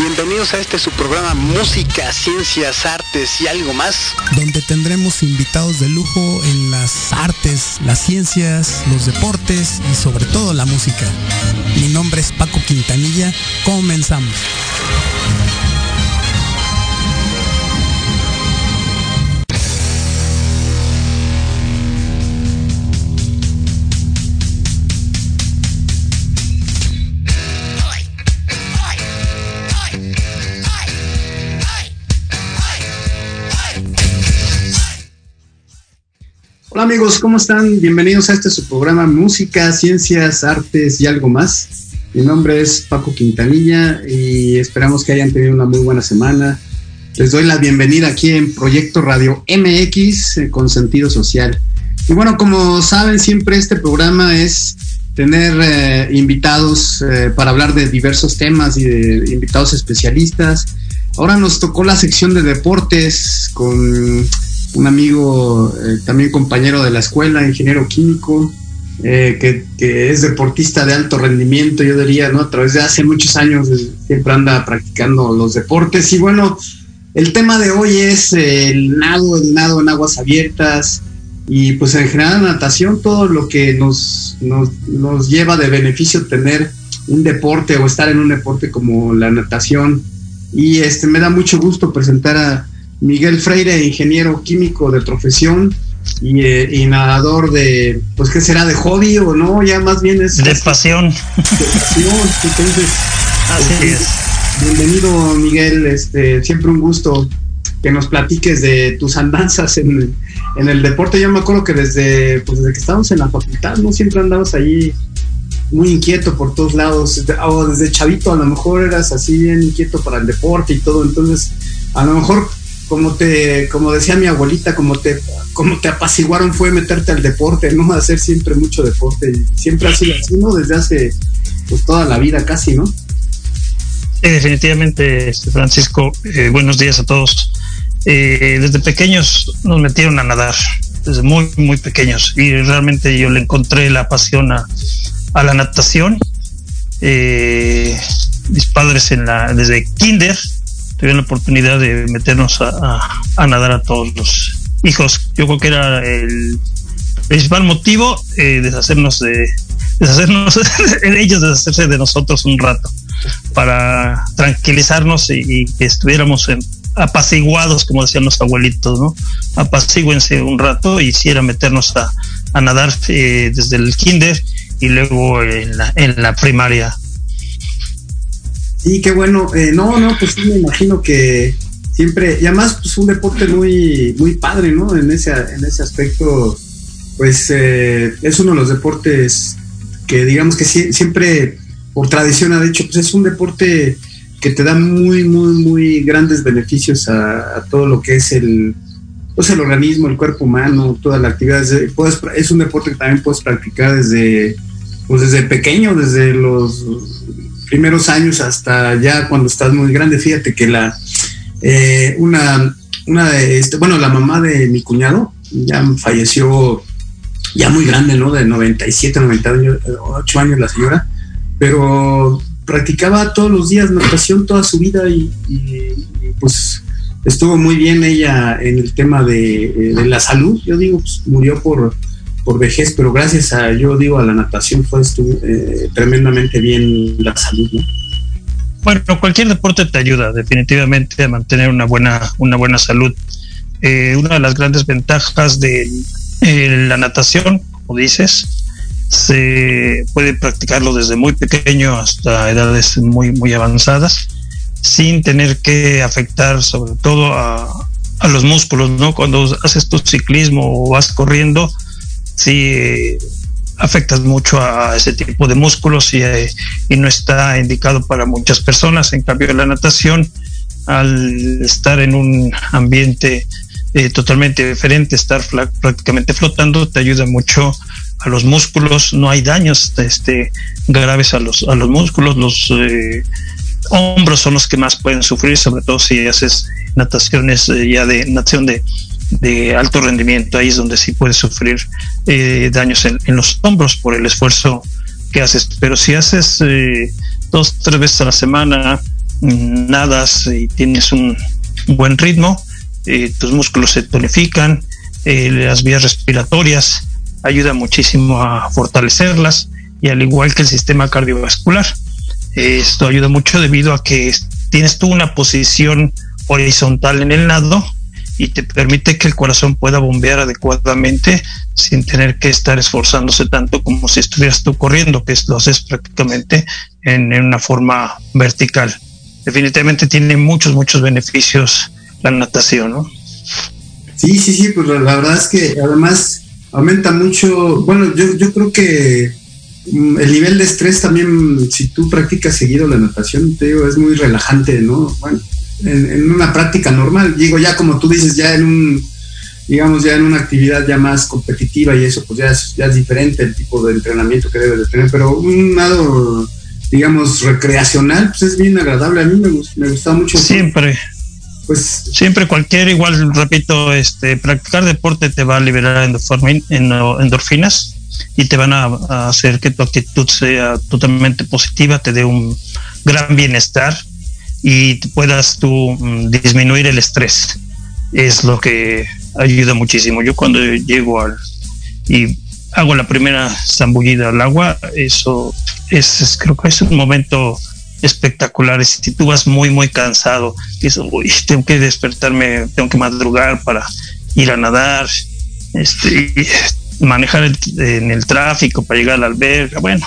Bienvenidos a este su programa Música, Ciencias, Artes y algo más. Donde tendremos invitados de lujo en las artes, las ciencias, los deportes y sobre todo la música. Mi nombre es Paco Quintanilla. Comenzamos. Amigos, ¿cómo están? Bienvenidos a este su programa Música, Ciencias, Artes y algo más. Mi nombre es Paco Quintanilla y esperamos que hayan tenido una muy buena semana. Les doy la bienvenida aquí en Proyecto Radio MX eh, con sentido social. Y bueno, como saben, siempre este programa es tener eh, invitados eh, para hablar de diversos temas y de invitados especialistas. Ahora nos tocó la sección de deportes con un amigo, eh, también compañero de la escuela, ingeniero químico, eh, que, es deportista de alto rendimiento, yo diría, ¿no? A través de hace muchos años siempre anda practicando los deportes. Y bueno, el tema de hoy es el nado, el nado en aguas abiertas y pues en general natación, todo lo que nos, nos, nos lleva de beneficio tener un deporte o estar en un deporte como la natación. Y este me da mucho gusto presentar a Miguel Freire, ingeniero químico de profesión y, eh, y, nadador de, pues, ¿qué será? ¿De hobby o no? Ya más bien es... De pasión. De pasión, entonces... Así es. Bienvenido, Miguel. Este, siempre un gusto que nos platiques de tus andanzas en, en el deporte. Yo me acuerdo que desde, pues, desde que estábamos en la facultad, ¿no? Siempre andabas ahí muy inquieto por todos lados. O desde chavito a lo mejor eras así bien inquieto para el deporte y todo. Entonces, a lo mejor como te, como decía mi abuelita, como te, como te apaciguaron fue meterte al deporte, ¿no? Hacer siempre mucho deporte. Y siempre ha sido así, ¿no? Desde hace pues toda la vida casi, ¿no? Sí, definitivamente, este, Francisco. Eh, buenos días a todos. Eh, desde pequeños nos metieron a nadar, desde muy, muy pequeños. Y realmente yo le encontré la pasión a, a la natación. Eh, mis padres en la, desde kinder tuvieron la oportunidad de meternos a, a, nadar a todos los hijos. Yo creo que era el principal motivo eh, deshacernos de deshacernos de ellos, deshacerse de nosotros un rato para tranquilizarnos y, que estuviéramos en, apaciguados, como decían los abuelitos, ¿no? Apacíguense un rato y hiciera meternos a, a nadar eh, desde el kinder y luego en la, en la primaria Sí, qué bueno. Eh, no, no, pues sí, me imagino que siempre, y además, pues un deporte muy, muy padre, ¿no? En ese, en ese aspecto, pues eh, es uno de los deportes que digamos que siempre, por tradición ha dicho, pues es un deporte que te da muy, muy, muy grandes beneficios a, todo lo que es el, pues el organismo, el cuerpo humano, toda la actividad. Puedes, es un deporte que también puedes practicar desde, pues desde pequeño, desde los primeros años hasta ya cuando estás muy grande. Fíjate que la eh, una, una de este, bueno, la mamá de mi cuñado ya falleció ya muy grande, ¿no? De 97, 98 años la señora, pero practicaba todos los días natación toda su vida y, pues estuvo muy bien ella en el tema de, de la salud. Yo digo, pues, murió por, por vejez, pero gracias a, yo digo, a la natación fue eh, tremendamente bien la salud, ¿no? Bueno, cualquier deporte te ayuda definitivamente a mantener una buena, una buena salud. Eh, una de las grandes ventajas de eh, la natación, como dices, se puede practicarlo desde muy pequeño hasta edades muy, muy avanzadas, sin tener que afectar sobre todo a, a los músculos, ¿no? Cuando haces tu ciclismo o vas corriendo, sí afectas mucho a ese tipo de músculos y, eh, y, no está indicado para muchas personas. En cambio, la natación, al estar en un ambiente eh, totalmente diferente. Estar prácticamente flotando te ayuda mucho a los músculos. No hay daños este, graves a los, a los músculos. Los eh, hombros son los que más pueden sufrir, sobre todo si haces nataciones eh, ya de natación de, de alto rendimiento. Ahí es donde sí puedes sufrir daños en, los hombros por el esfuerzo que haces. Pero si haces dos, tres veces a la semana, mm, nadas y tienes un buen ritmo, eh, tus músculos se tonifican, eh, las vías respiratorias ayuda muchísimo a fortalecerlas y al igual que el sistema cardiovascular. esto ayuda mucho debido a que tienes tú una posición horizontal en el nado y te permite que el corazón pueda bombear adecuadamente sin tener que estar esforzándose tanto como si estuvieras tú corriendo, que lo haces prácticamente en, una forma vertical. Definitivamente tiene muchos, muchos beneficios la natación, ¿no? Sí, sí, sí, pues la, verdad es que además aumenta mucho, bueno, yo, yo creo que mm, el nivel de estrés también, si tú practicas seguido la natación, te digo, es muy relajante, ¿no? Bueno, en, una práctica normal, digo, ya como tú dices, ya en un, digamos, ya en una actividad ya más competitiva y eso, pues ya es, ya es diferente el tipo de entrenamiento que debes de tener, pero un lado, digamos, recreacional, pues es bien agradable, a mí me, me gusta mucho. Siempre. Pues siempre cualquier igual repito este practicar deporte te va a liberar endorfinas y te van a, hacer que tu actitud sea totalmente positiva te dé un gran bienestar y puedas tú mm, disminuir el estrés. Es lo que ayuda muchísimo. Yo cuando llego al y hago la primera zambullida al agua eso es creo que es un momento espectaculares. Si tú vas muy, muy cansado, eso, uy, tengo que despertarme, tengo que madrugar para ir a nadar, este, manejar en el tráfico para llegar a la alberga, bueno,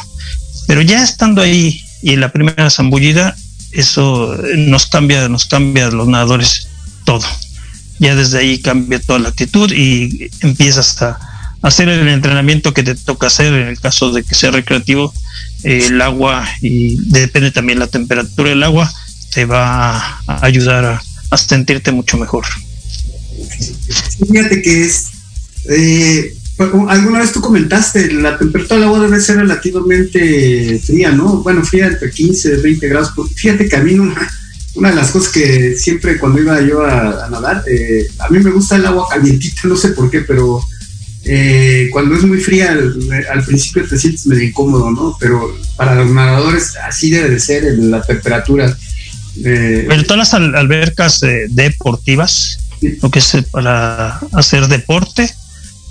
pero ya estando ahí y en la primera zambullida, eso nos cambia, nos cambia a los nadadores todo. Ya desde ahí cambia toda la actitud y empiezas a hacer el entrenamiento que te toca hacer en el caso de que sea recreativo el agua y depende también la temperatura del agua, te va a ayudar a, sentirte mucho mejor. Fíjate que es, eh, alguna vez tú comentaste, la temperatura del agua debe ser relativamente fría, ¿no? Bueno, fría entre 15 y 20 grados. Fíjate que a mí una, de las cosas que siempre cuando iba yo a, nadar, eh, a mí me gusta el agua calientita, no sé por qué, pero eh, cuando es muy fría, al, principio te sientes medio incómodo, ¿no? Pero para los nadadores así debe de ser la temperatura. Eh, Pero todas las albercas eh, deportivas, lo que es para hacer deporte,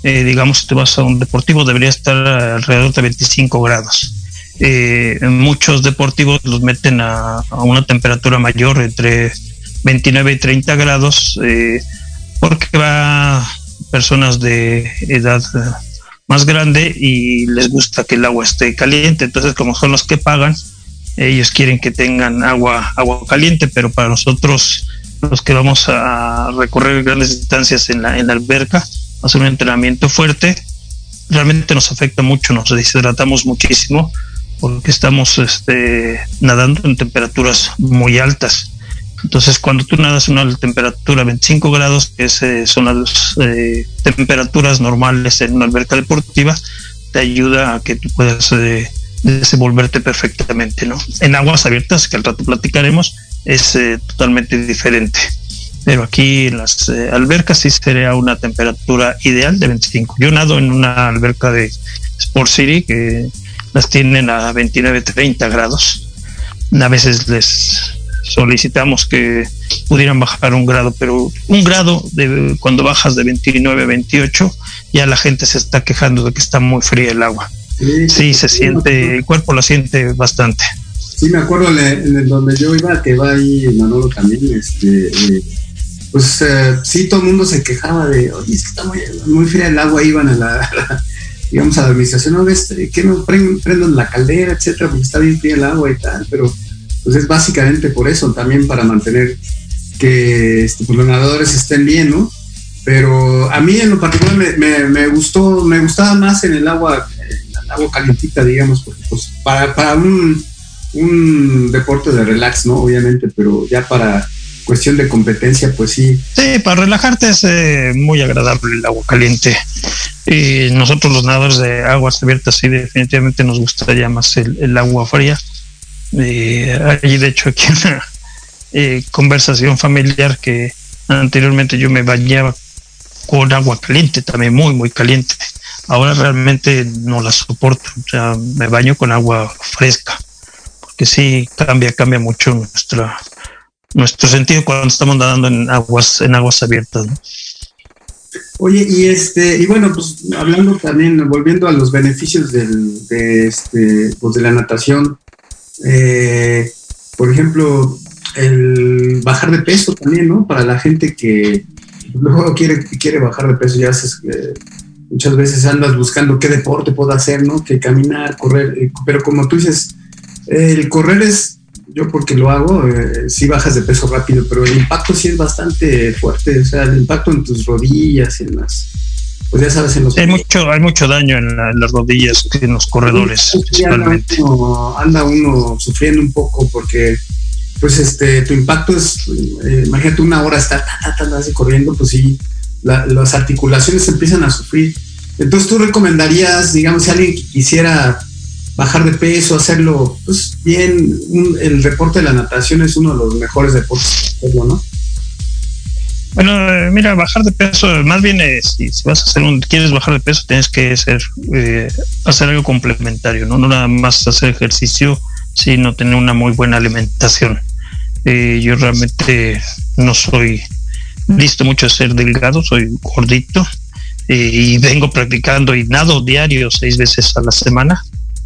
digamos, si te vas a un deportivo, debería estar alrededor de 25 grados. muchos deportivos los meten a, a, una temperatura mayor, entre 29 y 30 grados, porque va personas de edad eh, más grande y les gusta que el agua esté caliente. Entonces, como son los que pagan, ellos quieren que tengan agua, agua caliente, pero para nosotros, los que vamos a recorrer grandes distancias en la, en la alberca, hacer un entrenamiento fuerte, realmente nos afecta mucho, nos deshidratamos muchísimo porque estamos este, nadando en temperaturas muy altas. Entonces, cuando tú nadas a una temperatura 25 grados, que eh, son las eh, temperaturas normales en una alberca deportiva, te ayuda a que tú puedas eh, desenvolverte perfectamente, ¿no? En aguas abiertas, que al rato platicaremos, es totalmente diferente. Pero aquí en las albercas sí sería una temperatura ideal de 25. Yo nado en una alberca de Sport City que las tienen a 29, 30 grados. A veces les solicitamos que pudieran bajar un grado, pero un grado de cuando bajas de 29 a 28, ya la gente se está quejando de que está muy fría el agua. Sí, se siente, el cuerpo lo siente bastante. Sí, me acuerdo en, donde yo iba, que va ahí Manolo también, este, eh, pues eh, sí, todo el mundo se quejaba de, oye, es que está muy, fría el agua, iban a la, digamos, a la administración, no ves, que no prendan la caldera, etcétera, porque está bien fría el agua y tal, pero pues es básicamente por eso, también para mantener que este, pues, los nadadores estén bien, ¿no? Pero a mí en lo particular me, gustó, me gustaba más en el agua, el agua calientita, digamos, porque pues para, para un, un, deporte de relax, ¿no? Obviamente, pero ya para cuestión de competencia, pues sí. Sí, para relajarte es eh, muy agradable el agua caliente. Y nosotros los nadadores de aguas abiertas sí definitivamente nos gustaría más el, agua fría. Hay de hecho aquí una eh, conversación familiar que anteriormente yo me bañaba con agua caliente, también muy, muy caliente. Ahora realmente no la soporto, o sea, me baño con agua fresca, porque sí cambia, cambia mucho nuestra, nuestro sentido cuando estamos nadando en aguas, en aguas abiertas. Oye, y este, y bueno, pues hablando también, volviendo a los beneficios del, de este, pues de la natación, eh, por ejemplo, el bajar de peso también, ¿no? Para la gente que luego quiere, quiere bajar de peso, ya haces, eh, muchas veces andas buscando qué deporte puedo hacer, ¿no? Que caminar, correr, eh, pero como tú dices, el correr es, yo porque lo hago, eh, sí bajas de peso rápido, pero el impacto sí es bastante fuerte, o sea, el impacto en tus rodillas y en las... Pues ya sabes, en los... Hay mucho, hay mucho daño en, las rodillas, en los corredores, principalmente. anda uno sufriendo un poco porque pues este, tu impacto es, eh, imagínate una hora estar así corriendo, pues sí, las articulaciones empiezan a sufrir. Entonces tú recomendarías, digamos, si alguien quisiera bajar de peso, hacerlo, pues bien, el deporte de la natación es uno de los mejores deportes, ¿no? Bueno, eh, mira, bajar de peso, más bien si, vas a hacer un, quieres bajar de peso, tienes que hacer, eh, hacer algo complementario, ¿no? No nada más hacer ejercicio, sino tener una muy buena alimentación. Eh, yo realmente no soy listo mucho a ser delgado, soy gordito eh, y vengo practicando y nado diario seis veces a la semana.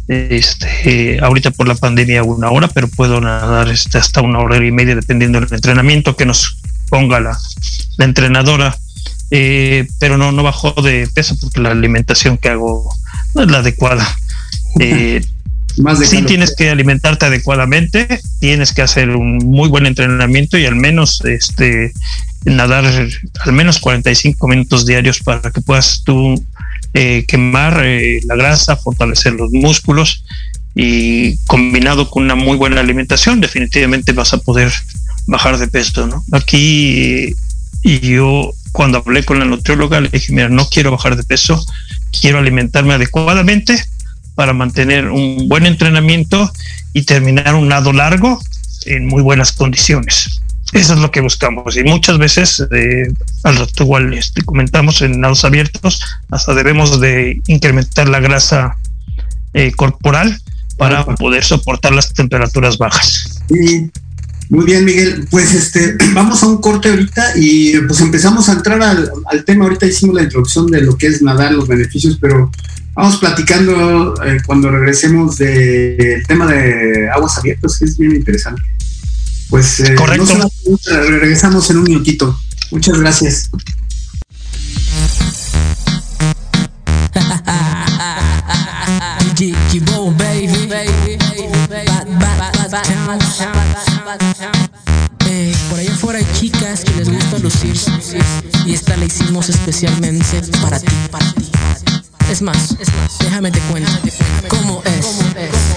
Este, ahorita por la pandemia una hora, pero puedo nadar este, hasta una hora y media dependiendo del entrenamiento que nos ponga la, la entrenadora. Eh, pero no, no bajo de peso porque la alimentación que hago no es la adecuada. Eh, sí tienes que alimentarte adecuadamente, tienes que hacer un muy buen entrenamiento y al menos este nadar al menos 45 minutos diarios para que puedas tú eh, quemar eh, la grasa, fortalecer los músculos y combinado con una muy buena alimentación definitivamente vas a poder bajar de peso, ¿no? Aquí y yo cuando hablé con la nutrióloga le dije, mira, no quiero bajar de peso, quiero alimentarme adecuadamente para mantener un buen entrenamiento y terminar un nado largo en muy buenas condiciones. Eso es lo que buscamos. Y muchas veces, eh, al rato igual este, comentamos en nados abiertos, hasta debemos de incrementar la grasa eh, corporal para poder soportar las temperaturas bajas. muy bien, Miguel. Pues este, vamos a un corte ahorita y pues empezamos a entrar al, al tema. Ahorita hicimos la introducción de lo que es nadar, los beneficios, pero Vamos platicando eh, cuando regresemos del tema de aguas abiertas, que es bien interesante. Pues eh, Correcto. regresamos en un minutito. Muchas gracias. Eh, por allá afuera hay chicas que les gusta lucir y esta la hicimos especialmente para ti, para ti. Es más, déjame te cuento cómo es.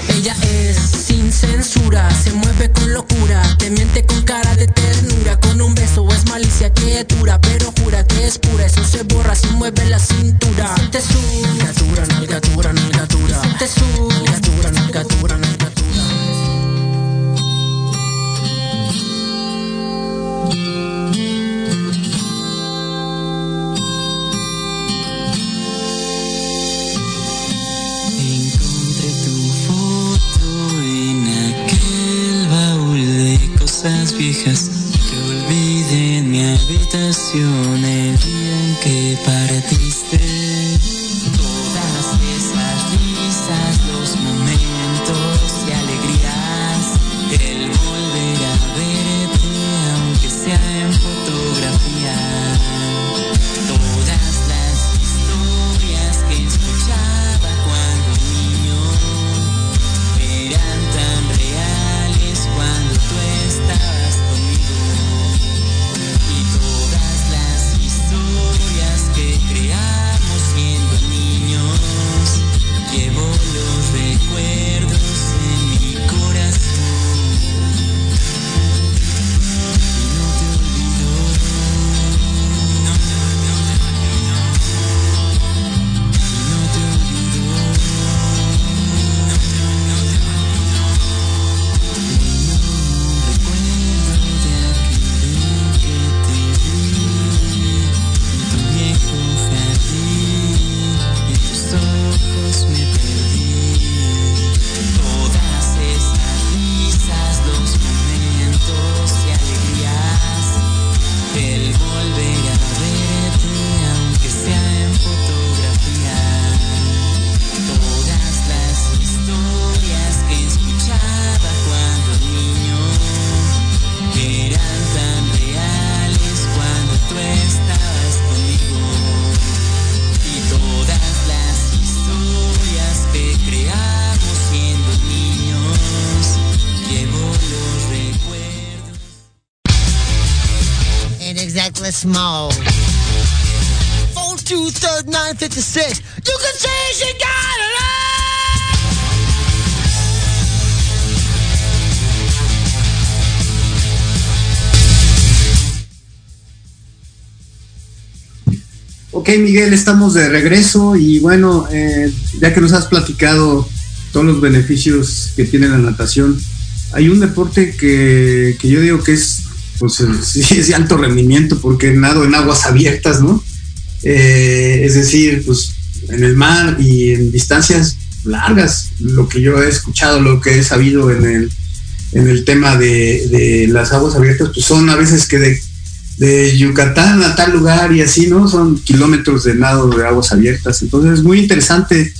Ella es sin censura, se mueve con locura, te miente con cara de ternura, con un beso es malicia que dura, pero jura que es pura, eso se borra si mueve la cintura. Siente su nalgatura, nalgatura, nalgatura. Siente su que olvidé en mi habitación el día en que partiste. Small. Ok, Miguel, estamos de regreso y bueno, eh, ya que nos has platicado todos los beneficios que tiene la natación, hay un deporte que, que yo digo que es, pues, sí, es de alto rendimiento porque nado en aguas abiertas, ¿no? Eh, es decir, pues en el mar y en distancias largas, lo que yo he escuchado, lo que he sabido en el, en el tema de, las aguas abiertas, pues son a veces que de de Yucatán a tal lugar y así, ¿no? Son kilómetros de nado de aguas abiertas. Entonces es muy interesante.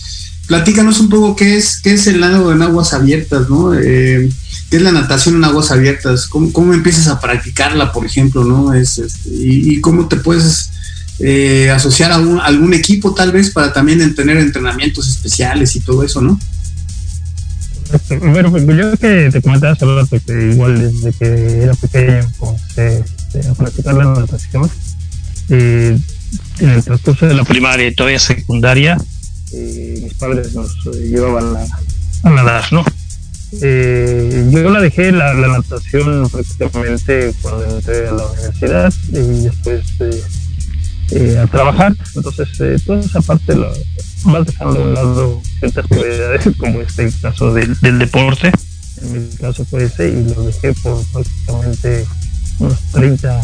Platícanos un poco qué es, qué es el nado en aguas abiertas, ¿no? Eh, ¿Qué es la natación en aguas abiertas? ¿Cómo, cómo empiezas a practicarla, por ejemplo, ¿no? Es, este, y, cómo te puedes eh, asociar a, un, algún equipo tal vez para también tener entrenamientos especiales y todo eso, ¿no? Bueno, pues yo que te comentaba hace rato que igual desde que era pequeño, pues, eh, a practicar la natación. Eh, en el transcurso de la primaria y todavía secundaria, eh, mis padres nos eh, llevaban a, a, nadar, ¿no? Yo la dejé la, natación prácticamente cuando entré a la universidad y después a trabajar. Entonces, toda esa parte la vas dejando a un lado ciertas prioridades, como este caso del, del deporte. En mi caso fue ese y lo dejé por prácticamente unos 30,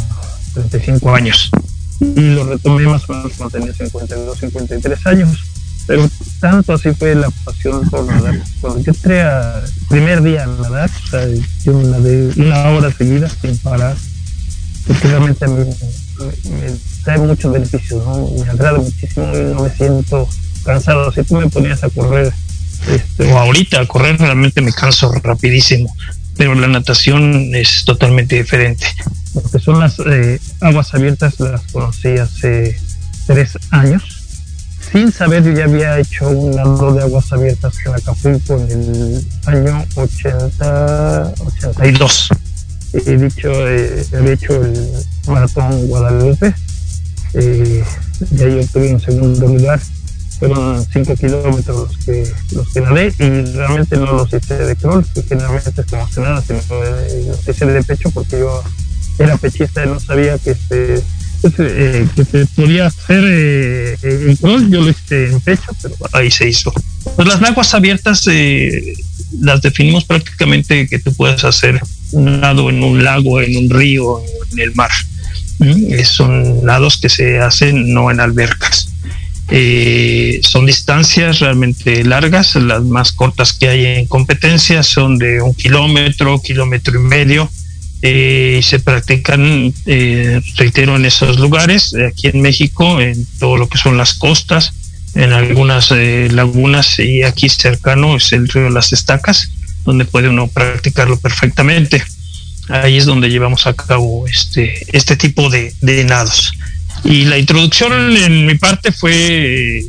35 años. Y lo retomé más o menos cuando tenía 52, 53 años. Pero tanto así fue la pasión por nadar. Cuando yo entré a primer día a nadar, o sea, yo nadé una hora seguida sin parar, porque realmente a mí me, me trae muchos beneficios, ¿no? me agrada muchísimo y no me siento cansado. Si tú me ponías a correr, este, o ahorita a correr, realmente me canso rapidísimo pero la natación es totalmente diferente. Lo que son las eh, aguas abiertas las conocí hace tres años. Sin saber, yo ya había hecho un nado de aguas abiertas en Acapulco en el año 80, 82. He dicho, eh, había hecho el maratón Guadalupe. Eh, y ahí obtuve un segundo lugar fueron 5 kilómetros los que, los que nadé y realmente no los hice de crawl, que generalmente es como se nada, sino los hice de pecho porque yo era pechista y no sabía que este eh, que se podía hacer eh, en crawl, yo lo hice en pecho, pero ahí se hizo. Pues las aguas abiertas eh, las definimos prácticamente que tú puedes hacer un nado en un lago, en un río, en el mar. ¿Mm? Son nados que se hacen no en albercas. Eh, son distancias realmente largas, las más cortas que hay en competencia son de un kilómetro, kilómetro y medio, eh, se practican, eh, reitero, en esos lugares, aquí en México, en todo lo que son las costas, en algunas eh, lagunas y aquí cercano es el río Las Estacas, donde puede uno practicarlo perfectamente. Ahí es donde llevamos a cabo este, este tipo de, nados. Y la introducción en mi parte fue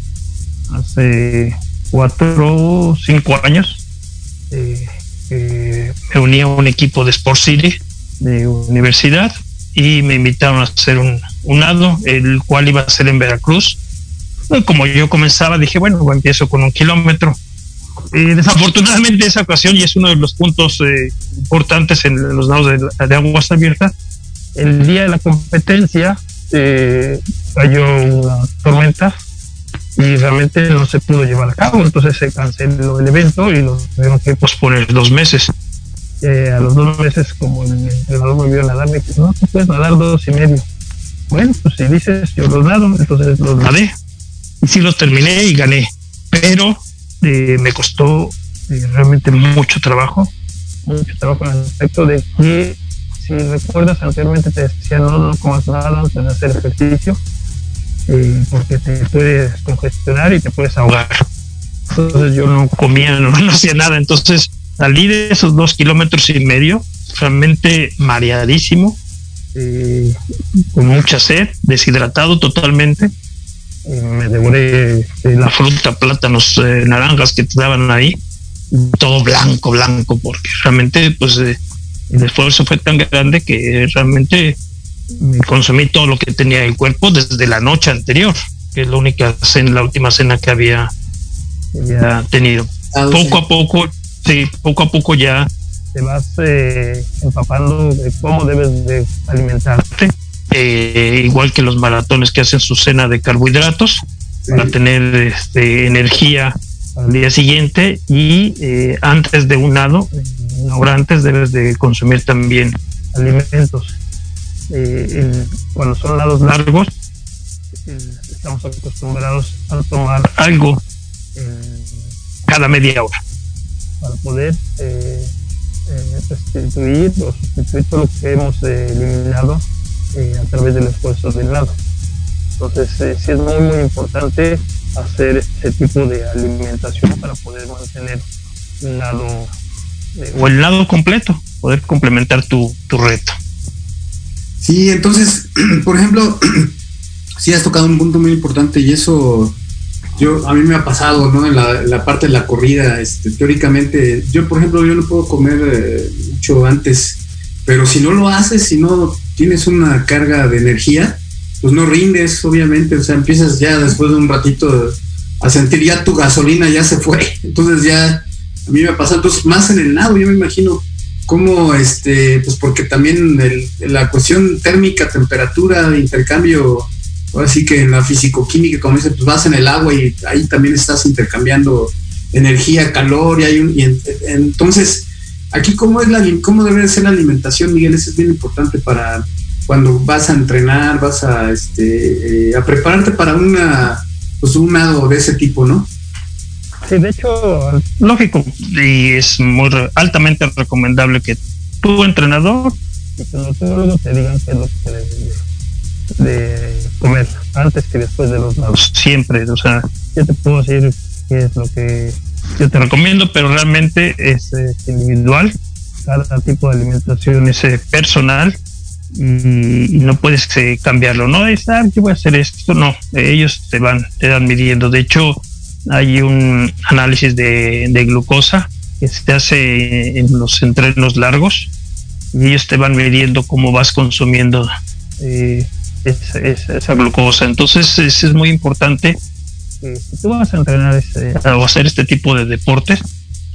hace cuatro o cinco años. Eh, eh, me uní a un equipo de Sport City de universidad y me invitaron a hacer un, un el cual iba a ser en Veracruz. Como yo comenzaba, dije, bueno, pues empiezo con un kilómetro. Eh, desafortunadamente esa ocasión, y es uno de los puntos eh, importantes en los nados de, de aguas abiertas, el día de la competencia eh, cayó una tormenta y realmente no se pudo llevar a cabo, entonces se canceló el evento y lo tuvieron que posponer dos meses. Eh, a los dos meses, como el entrenador me vio nadar, me dijo, no, tú puedes nadar dos y medio. Bueno, pues si dices, yo los nado, entonces los nadé. Y sí los terminé y gané, pero eh, me costó eh, realmente mucho trabajo, mucho trabajo en el aspecto de que si recuerdas anteriormente te decía no, no comas nada antes de hacer ejercicio eh, porque te puedes congestionar y te puedes ahogar entonces yo no comía no hacía nada entonces salí de esos dos kilómetros y medio realmente mareadísimo eh, con mucha sed deshidratado totalmente. Eh, me devoré la fruta plátanos naranjas que te daban ahí. Todo blanco blanco porque realmente pues el esfuerzo fue tan grande que realmente me consumí todo lo que tenía el cuerpo desde la noche anterior, que es la única cena, la última cena que había, había tenido. Ah, Poco a poco, sí, poco a poco ya te vas eh, empapando de cómo debes de alimentarte, eh, igual que los maratones que hacen su cena de carbohidratos para tener este, energía al día siguiente y eh, antes de un lado, una hora antes debes de consumir también alimentos. Eh, el- cuando son lados largos, eh, estamos acostumbrados a tomar algo. cada media hora para poder eh, eh, restituir o sustituir todo lo que hemos eh, eliminado eh, a través del esfuerzo del lado. Entonces, eh, sí es muy, muy importante hacer ese tipo de alimentación para poder mantener un lado eh, o el lado completo, poder complementar tu, tu reto. Sí, entonces, por ejemplo, sí has tocado un punto muy importante y eso yo a mí me ha pasado, ¿no? En la, parte de la corrida, este, teóricamente, yo por ejemplo, yo no puedo comer eh, mucho antes, pero si no lo haces, si no tienes una carga de energía, pues no rindes, obviamente, o sea, empiezas ya después de un ratito a sentir ya tu gasolina ya se fue, entonces ya a mí me ha pasado, entonces más en el nado, yo me imagino cómo, este, pues porque también el- la cuestión térmica, temperatura, intercambio, ahora sí que en la fisicoquímica, como dice, pues vas en el agua y ahí también estás intercambiando energía, calor, y hay un, y en- entonces, aquí cómo es la, cómo debe de ser la alimentación, Miguel, eso es bien importante para cuando vas a entrenar, vas a, este, eh, a prepararte para una, pues un nado de ese tipo, ¿no? Sí, de hecho, lógico, y es muy altamente recomendable que tu entrenador y tu nutriólogo te digan qué es lo que debes de, comer antes que después de los lados. Siempre, o sea, yo te puedo decir qué es lo que yo te recomiendo, pero realmente es individual. Cada tipo de alimentación es eh, personal y, no puedes eh, cambiarlo. No es, ah, yo voy a hacer esto, no, ellos te van, te van midiendo. De hecho, hay un análisis de, de glucosa que se hace en los entrenos largos y ellos te van midiendo cómo vas consumiendo eh, esa, glucosa. Entonces es, es muy importante que si tú vas a entrenar este, o hacer este tipo de deportes,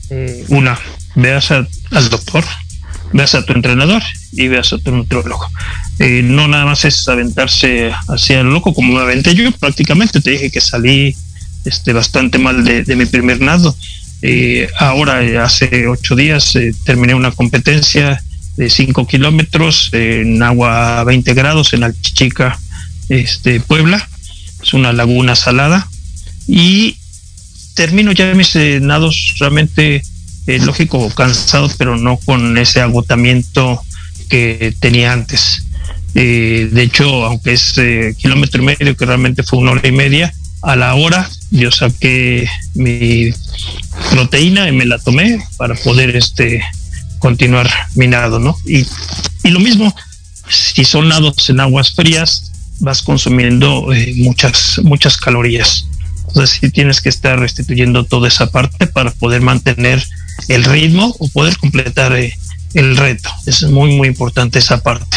eh, una, veas a- al doctor, veas a tu entrenador y veas a tu nutriólogo. Eh, no nada más es aventarse hacia el loco como me aventé yo prácticamente. Te dije que salí este, bastante mal de, de mi primer nado. Eh, ahora, eh, hace ocho días, eh, terminé una competencia de 5 kilómetros en agua a 20 grados en Alchichica, este, Puebla. Es una laguna salada. Y termino ya mis eh, nados realmente, eh, lógico, cansados, pero no con ese agotamiento que tenía antes. Eh, de hecho, aunque es eh, kilómetro y medio, que realmente fue una hora y media, a la hora yo saqué mi proteína y me la tomé para poder este continuar mi nado, ¿no? Y, y lo mismo, si son nados en aguas frías, vas consumiendo eh, muchas, muchas calorías. Entonces sí tienes que estar restituyendo toda esa parte para poder mantener el ritmo o poder completar eh, el reto. Es muy, muy importante esa parte.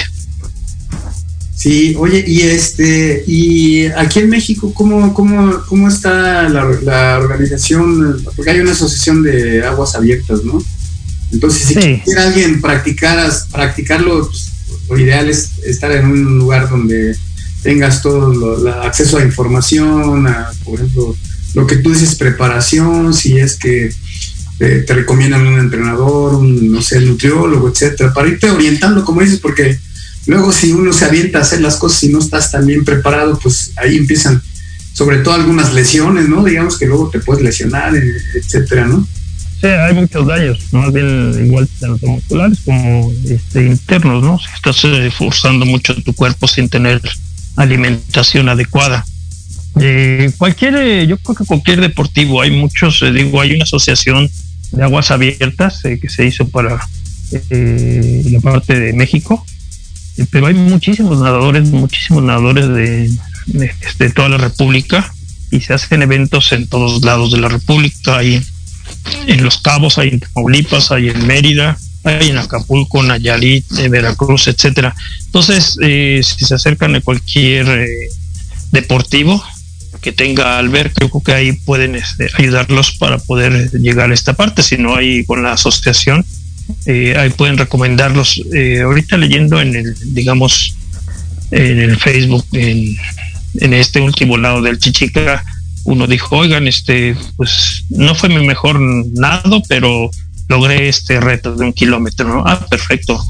Sí, oye, y este, y aquí en México, ¿cómo, cómo, cómo está la, la organización? Porque hay una asociación de aguas abiertas, ¿no? Entonces, si Sí. quisiera alguien practicar, practicarlo, pues, lo ideal es estar en un lugar donde tengas todo lo, la- acceso a información, a, por ejemplo, lo que tú dices, preparación, si es que eh, te recomiendan un entrenador, un, no sé, nutriólogo, etcétera, para irte orientando, como dices, porque luego si uno se avienta a hacer las cosas y no estás tan bien preparado, pues ahí empiezan, sobre todo algunas lesiones, ¿no? Digamos que luego te puedes lesionar, eh, etcétera, ¿no? Sí, hay muchos daños, más bien igual tanto musculares como este, internos, ¿no? Si estás eh, forzando mucho tu cuerpo sin tener alimentación adecuada. Eh, cualquier, eh, yo creo que cualquier deportivo, hay muchos, eh, digo, hay una asociación de aguas abiertas que se hizo para la parte de México, pero hay muchísimos nadadores, muchísimos nadadores de, de, de toda la República y se hacen eventos en todos lados de la República, hay en Los Cabos, hay en Tamaulipas, hay en Mérida, hay en Acapulco, Nayarit, eh, Veracruz, etcétera. Entonces, eh, si se acercan a cualquier eh, deportivo que tenga alberca, creo que ahí pueden este, ayudarlos para poder llegar a esta parte. Si no, hay con la asociación, ahí pueden recomendarlos. ahorita leyendo en el, digamos, en el Facebook, en, en este último lado del Chichica, uno dijo, oigan, este, pues no fue mi mejor nado, pero logré este reto de un kilómetro, ¿no? Ah, perfecto.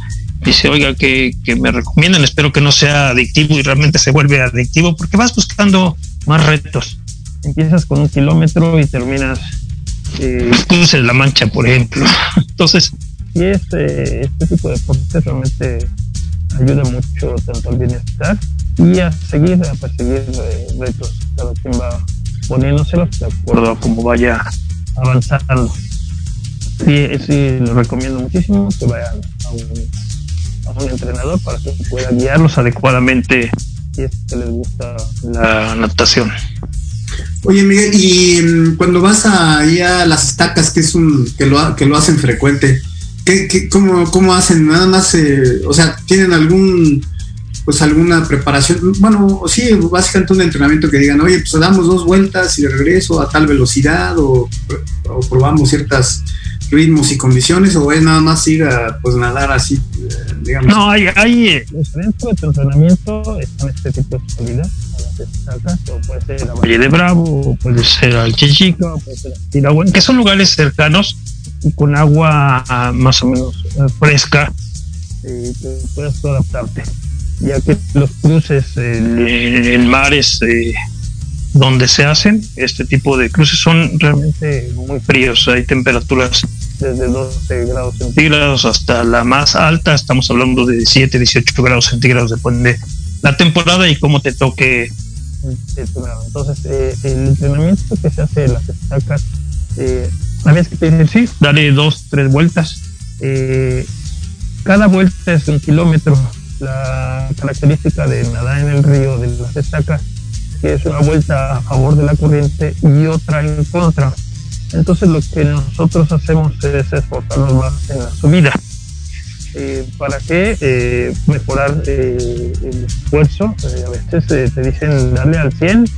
Dice, oiga, que, me recomiendan, espero que no sea adictivo y realmente se vuelve adictivo porque vas buscando más retos. Empiezas con un kilómetro y terminas eh, cruces la mancha, por ejemplo. Entonces, y este, este tipo de deportes realmente ayuda mucho tanto al bienestar y a seguir, a perseguir eh, retos. Cada quien va poniéndoselos de acuerdo a cómo vaya avanzando sí, sí, lo recomiendo muchísimo que vayan a un, a un entrenador para que pueda guiarlos adecuadamente si es que les gusta la natación. Oye Miguel, y mm, cuando vas ahí a las estacas, que es un que lo, que lo hacen frecuente, ¿qué, qué, cómo, cómo, hacen? Nada más, eh, o sea, ¿tienen algún pues alguna preparación, bueno, sí, básicamente un entrenamiento que digan, oye, pues damos dos vueltas y de regreso a tal velocidad o, probamos ciertas ritmos y condiciones o es nada más ir a pues nadar así, eh, digamos? No, hay, hay dentro de tu entrenamiento están este tipo de salidas o puede ser a Valle de Bravo, puede ser al Chichica, puede ser a Tiragüen, que son lugares cercanos y con agua ah, más o menos eh, fresca, y puedes adaptarte. Ya que los cruces en, mares eh, donde se hacen este tipo de cruces son realmente muy fríos, hay temperaturas desde 12 grados centígrados hasta la más alta, estamos hablando de 17, 18 grados centígrados, depende la temporada y cómo te toque Entonces, eh, el entrenamiento que se hace en las estacas, eh, una vez que te dicen, sí, dale dos, tres vueltas, eh, cada vuelta es un kilómetro. La característica de nadar en el río de las estacas que es una vuelta a favor de la corriente y otra en contra entonces lo que nosotros hacemos es esforzarnos más en la subida. Eh, ¿Para qué? Eh, mejorar eh, el esfuerzo. a veces te dicen darle al 100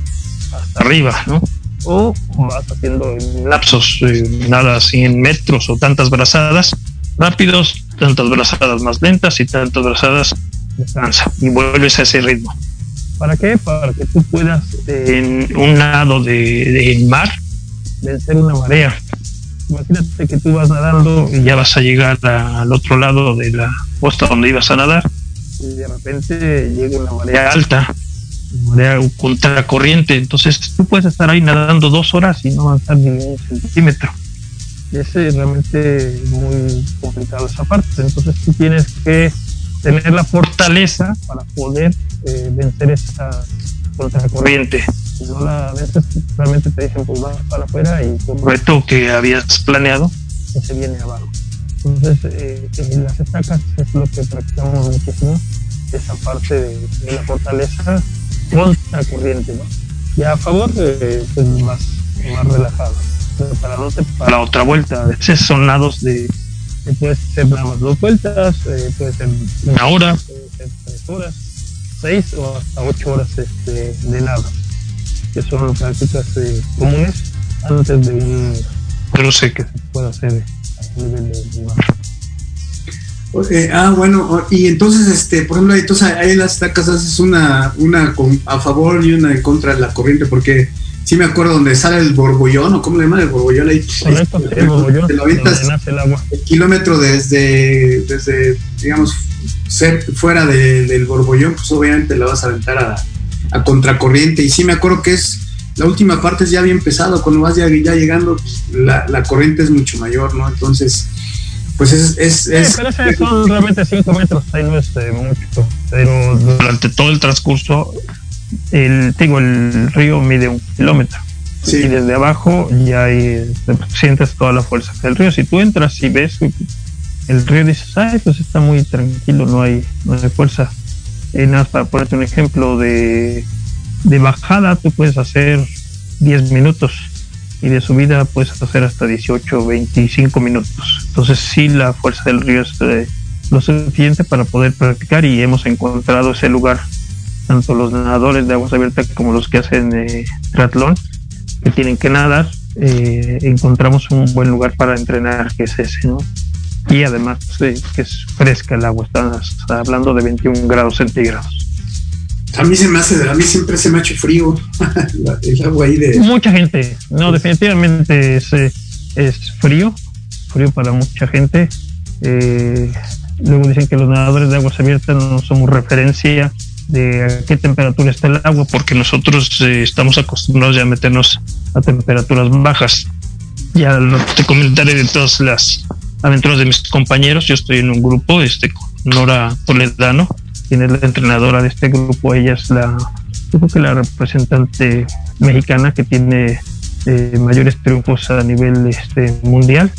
hasta arriba, ¿no? O vas haciendo lapsos, nada 100 metros o tantas brazadas rápidos, tantas brazadas más lentas y tantas brazadas descansa y vuelves a ese ritmo. ¿Para qué? Para que tú puedas en un lado de, de mar vencer una marea. Imagínate que tú vas nadando y ya vas a llegar al otro lado de la costa donde ibas a nadar y de repente llega una marea alta, una marea contracorriente, entonces tú puedes estar ahí nadando dos horas y no avanzar ni un centímetro. Y es realmente muy complicado esa parte, entonces tú tienes que tener la fortaleza para poder eh, vencer esa contracorriente no la, a veces realmente te dicen pues vas para afuera y reto que habías planeado pues, se viene abajo. Entonces, eh, en las estacas es lo que practicamos muchísimo, esa parte de, la fortaleza contra corriente, ¿no? Y a favor, eh, pues más, más relajado. Preparándote para otra vuelta. A veces son lados de, que puede ser dos vueltas, eh, puede ser una hora, puede ser tres horas, seis o hasta ocho horas este, de nada que son prácticas eh, comunes antes de un cruce que se pueda hacer a nivel de mar. ah, bueno, y entonces, este, por ejemplo, entonces ahí las estacas haces una, una a favor y una en contra de la corriente, porque sí me acuerdo donde sale el borbollón, o cómo le llaman el borbollón ahí. Correcto, el borbollón, te lo avientas el, agua. el kilómetro desde, desde digamos, ser fuera del borbollón, pues obviamente la vas a aventar a, a contracorriente. Y sí me acuerdo que es, la última parte es ya bien pesado, cuando vas ya, ya llegando, la, la, corriente es mucho mayor, ¿no? Entonces, pues es... es, es pero son realmente 5 metros, ahí no es eh, mucho, pero durante todo el transcurso, el, digo, el río mide un kilómetro. Y desde abajo ya hay, sientes toda la fuerza del río. Si tú entras y ves el río, dices, ay, pues está muy tranquilo, no hay, no hay fuerza eh, nada para ponerte un ejemplo de, de bajada, tú puedes hacer 10 minutos y de subida puedes hacer hasta 18 o 25 minutos. Entonces sí la fuerza del río es eh, lo suficiente para poder practicar y hemos encontrado ese lugar, tanto los nadadores de aguas abiertas como los que hacen eh, triatlón, que tienen que nadar, eh, encontramos un buen lugar para entrenar, que es ese, ¿no? Y además que es fresca el agua, estás hablando de 21 grados centígrados. A mí se me hace, a mí siempre se me ha hecho frío el agua ahí de. Mucha gente, no, definitivamente es, es frío, frío para mucha gente. Eh, luego dicen que los nadadores de aguas abiertas no somos referencia de a qué temperatura está el agua, porque nosotros eh, estamos acostumbrados ya a meternos a temperaturas bajas. Ya te comentaré de todas las aventuras de mis compañeros. Yo estoy en un grupo, este, con Nora Toledano, quien es la entrenadora de este grupo. Ella es la, yo creo que la representante mexicana que tiene eh, mayores triunfos a nivel este, mundial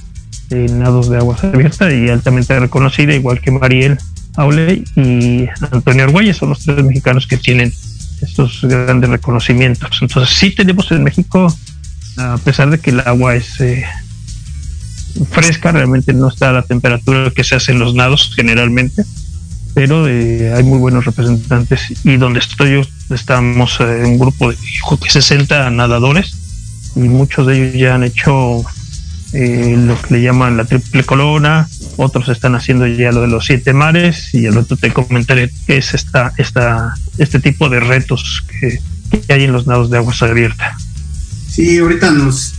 en nados de aguas abiertas y altamente reconocida, igual que Mariel Auley y Antonio Argüelles, son los tres mexicanos que tienen estos grandes reconocimientos. Entonces sí tenemos en México, a pesar de que el agua es eh, fresca, realmente no está a la temperatura que se hace en los nados generalmente, pero eh, hay muy buenos representantes y donde estoy yo estamos en un grupo de 60 nadadores y muchos de ellos ya han hecho eh, lo que le llaman la triple corona, otros están haciendo ya lo de los siete mares y el otro te comentaré qué es esta, esta, este tipo de retos que, hay en los nados de aguas abiertas. Sí, ahorita nos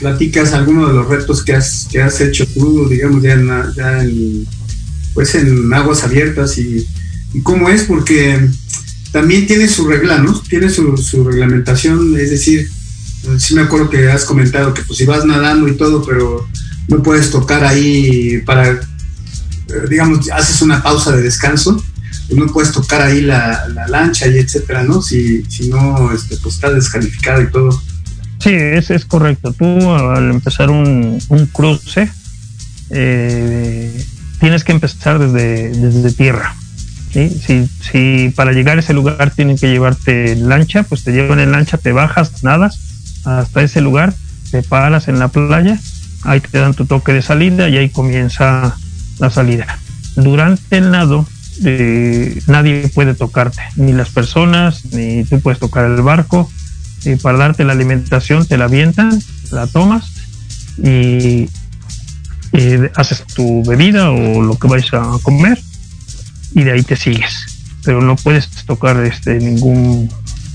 platicas algunos de los retos que has, que has hecho tú, digamos, ya en, ya pues en aguas abiertas y, cómo es, porque también tiene su regla, ¿no? Tiene su, su reglamentación, es decir, sí me acuerdo que has comentado que pues si vas nadando y todo, pero no puedes tocar ahí para, digamos, haces una pausa de descanso, pues no puedes tocar ahí la, la lancha y etcétera, ¿no? Si, si no, este, pues está descalificado y todo. Sí, es, es correcto. Tú al empezar un, un cruce, eh, tienes que empezar desde, desde tierra. ¿sí? Si, para llegar a ese lugar tienen que llevarte lancha, pues te llevan en lancha, te bajas, nadas hasta ese lugar, te paras en la playa, ahí te dan tu toque de salida y ahí comienza la salida. Durante el nado, eh, nadie puede tocarte, ni las personas, ni tú puedes tocar el barco. Y para darte la alimentación te la avientan, la tomas y, y haces tu bebida o lo que vais a comer y de ahí te sigues. Pero no puedes tocar este, ningún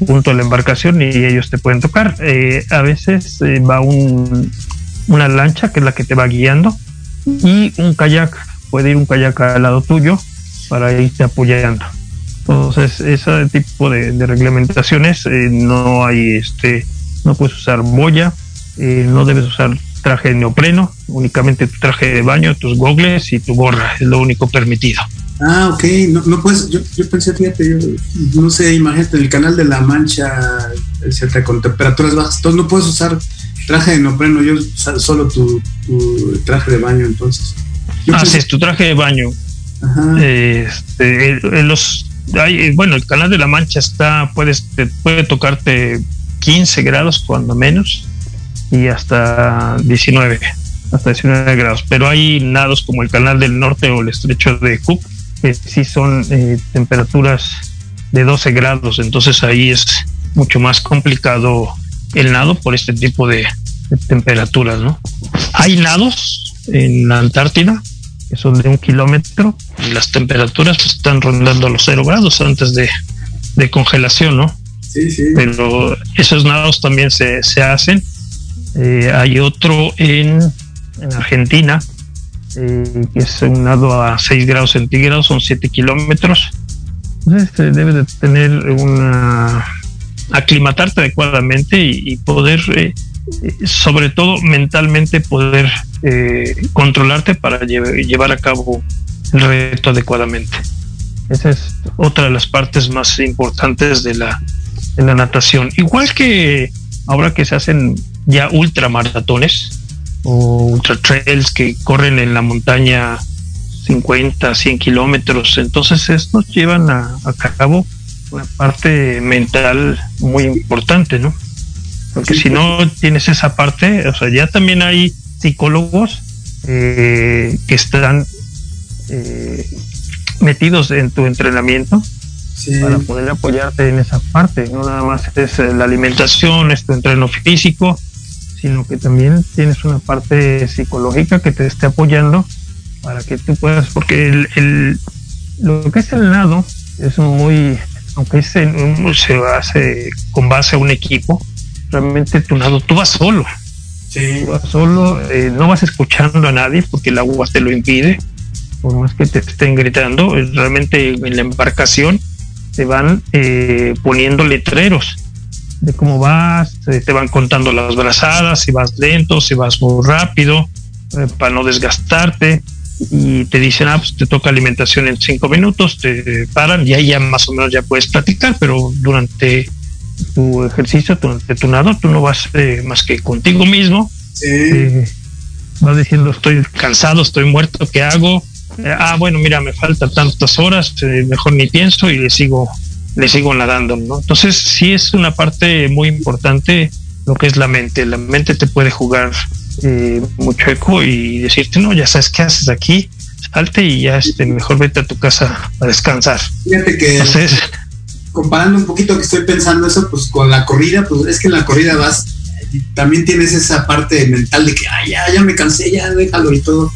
punto de la embarcación y ellos te pueden tocar. Eh, a veces eh, va un, una lancha que es la que te va guiando y un kayak, puede ir un kayak al lado tuyo para irte apoyando. Entonces, ese tipo de, de reglamentaciones eh, no hay, este, no puedes usar boya, eh, no debes usar traje de neopreno, únicamente tu traje de baño, tus gogles y tu gorra, es lo único permitido. Ah, ok, no, no puedes, yo, yo pensé, fíjate, yo, no sé, imagínate, el canal de la Mancha, etcétera, con temperaturas bajas, entonces no puedes usar traje de neopreno, yo solo tu, tu traje de baño, entonces. Yo ah, pensé- sí, es tu traje de baño. Ajá. Este, el- el- los, hay, bueno, el canal de la Mancha está, puedes, te puede tocarte 15 grados cuando menos y hasta 19, hasta 19 grados. Pero hay nados como el canal del norte o el estrecho de Cook que sí son eh, temperaturas de 12 grados, entonces ahí es mucho más complicado el nado por este tipo de, de temperaturas, ¿no? Hay nados en la Antártida que son de un kilómetro y las temperaturas están rondando los cero grados antes de, de congelación, ¿no? Sí, sí. Pero esos nados también se, se hacen. Eh, hay otro en, en Argentina, eh, que es un nado a 6 grados centígrados, son 7 kilómetros. Entonces eh, debes de tener una aclimatarte adecuadamente y, poder, eh, sobre todo mentalmente, poder eh, controlarte para lle- llevar a cabo el reto adecuadamente. Esa es otra de las partes más importantes de la, de la natación. Igual que ahora que se hacen ya ultramaratones o ultra trails que corren en la montaña 50, 100 kilómetros, entonces estos llevan a cabo una parte mental muy importante, ¿no? Porque si no tienes esa parte, o sea, ya también hay psicólogos eh, que están eh, metidos en tu entrenamiento para poder apoyarte en esa parte. No nada más es eh, la alimentación, es tu entreno físico, sino que también tienes una parte psicológica que te esté apoyando para que tú puedas, porque el, lo que es el nado es muy, aunque se hace con base a un equipo, realmente tu nado, tú vas solo. Tú vas solo, eh, no vas escuchando a nadie porque el agua te lo impide, por más que te estén gritando, realmente en la embarcación te van eh, poniendo letreros de cómo vas, te van contando las brazadas, si vas lento, si vas muy rápido, eh, para no desgastarte. Y te dicen, ah, pues te toca alimentación en cinco minutos, te paran y ahí ya más o menos ya puedes platicar, pero durante tu ejercicio, durante tu nado, tú no vas eh, más que contigo mismo. Eh, vas diciendo, estoy cansado, estoy muerto, ¿qué hago? ah, bueno, mira, me faltan tantas horas, mejor ni pienso y le sigo le sigo nadando, ¿no? Entonces sí es una parte muy importante lo que es la mente. La mente te puede jugar eh, mucho eco y decirte, no, ya sabes qué haces aquí, salte y ya este, mejor vete a tu casa a descansar. Fíjate que comparando un poquito que estoy pensando eso, pues con la corrida, pues es que en la corrida vas, también tienes esa parte mental de que, ay, ya, ya me cansé, ya déjalo y todo.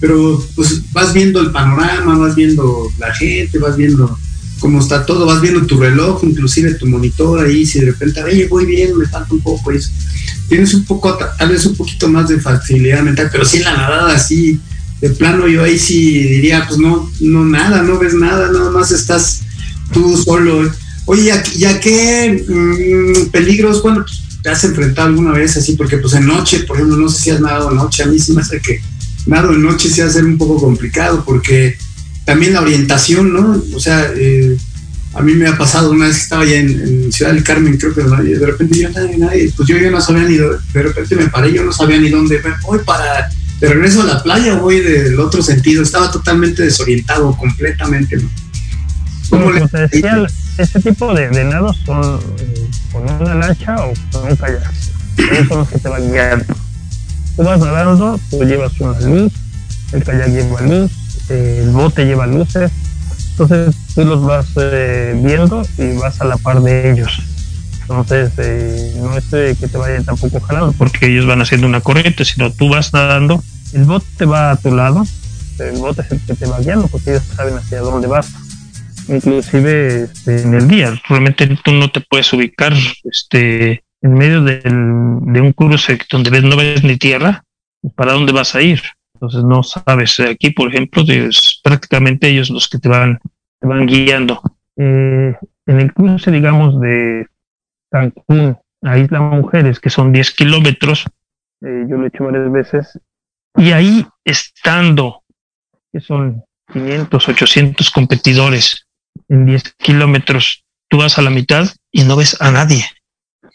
Pero pues vas viendo el panorama, vas viendo la gente, vas viendo cómo está todo, vas viendo tu reloj, inclusive tu monitor ahí, si de repente, oye, voy bien, me falta un poco eso. Tienes un poco, tal vez un poquito más de facilidad mental, pero sí en la nadada, así, de plano, yo ahí sí diría, pues no, no nada, no ves nada, nada más estás tú solo. Oye, ¿ya, qué mm, peligros, bueno, pues, te has enfrentado alguna vez así? Porque pues en noche, por ejemplo, no sé si has nadado noche, a mí sí me hace que nado en noche se hace un poco complicado porque también la orientación, ¿no? O sea, eh, a mí me ha pasado una vez que estaba allá en, Ciudad del Carmen, creo que de repente yo nadie, nadie, pues yo ya no sabía ni, de repente me paré, yo no sabía ni dónde, voy para, de regreso a la playa, voy del otro sentido, estaba totalmente desorientado, completamente, ¿no? Como te decía, ese tipo de, de nados son eh, con una lancha o con un kayak, esos son los que te van guiando. Tú vas nadando, tú llevas una luz, el kayak lleva luz, el bote lleva luces, entonces tú los vas eh, viendo y vas a la par de ellos. Entonces eh, no es eh, que te vayan tampoco jalando porque ellos van haciendo una corriente, sino tú vas nadando, el bote va a tu lado, el bote es el que te va guiando porque ellos saben hacia dónde vas. Inclusive este, en el día, realmente tú no te puedes ubicar este, en medio del, de un cruce donde ves, no ves ni tierra, ¿para dónde vas a ir? Entonces no sabes. Aquí, por ejemplo, es prácticamente ellos los que te van, te van guiando. Eh, en el cruce, digamos, de Cancún a Isla Mujeres, que son 10 kilómetros, eh, yo lo he hecho varias veces, y ahí estando, que son 500, 800 competidores en 10 kilómetros, tú vas a la mitad y no ves a nadie.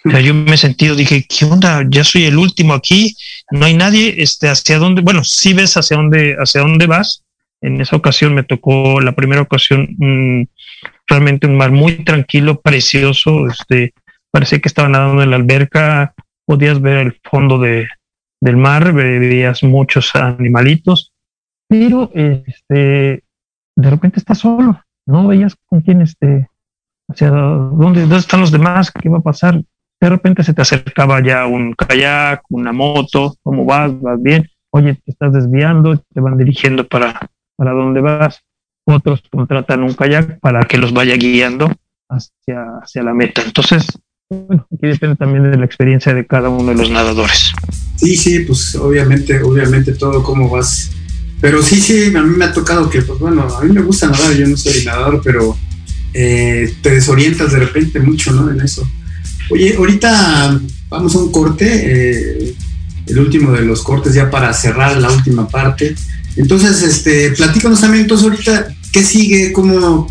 O sea, yo me he sentido, dije, ¿qué onda? Ya soy el último aquí, no hay nadie, este, hacia dónde, bueno, sí ves hacia dónde, hacia dónde vas. En esa ocasión me tocó, la primera ocasión, mm, realmente un mar muy tranquilo, precioso, este, parecía que estaba nadando en la alberca, podías ver el fondo de, del mar, veías muchos animalitos, pero este, de repente estás solo, no veías con quién, este, hacia dónde, dónde están los demás, qué va a pasar, de repente se te acercaba ya un kayak, una moto, ¿cómo vas? ¿Vas bien? Oye, te estás desviando, te van dirigiendo para, para dónde vas. Otros contratan un kayak para que los vaya guiando hacia, hacia la meta. Entonces, bueno, aquí depende también de la experiencia de cada uno de los nadadores. Sí, sí, pues obviamente, obviamente todo cómo vas. Pero sí, sí, a mí me ha tocado que, pues bueno, a mí me gusta nadar, yo no soy nadador, pero eh, te desorientas de repente mucho, ¿no? En eso. Oye, ahorita vamos a un corte, eh, el último de los cortes ya para cerrar la última parte. Entonces, este, platícanos también entonces ahorita qué sigue, cómo,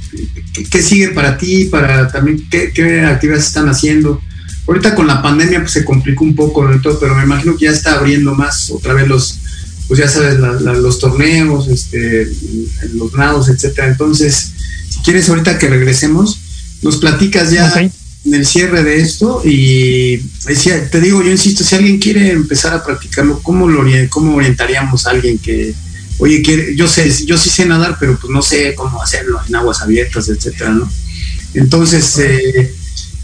qué, sigue para ti, para también qué, actividades están haciendo. Ahorita con la pandemia pues se complicó un poco todo, pero me imagino que ya está abriendo más otra vez los, pues ya sabes, los torneos, este, los nados, etcétera. Entonces, si quieres ahorita que regresemos, nos platicas ya el cierre de esto y decía, te digo, yo insisto, si alguien quiere empezar a practicarlo, ¿cómo, lo, cómo orientaríamos a alguien que, oye, quiere, yo sé, yo sí sé nadar, pero pues no sé cómo hacerlo en aguas abiertas, etcétera, ¿no? Entonces, eh,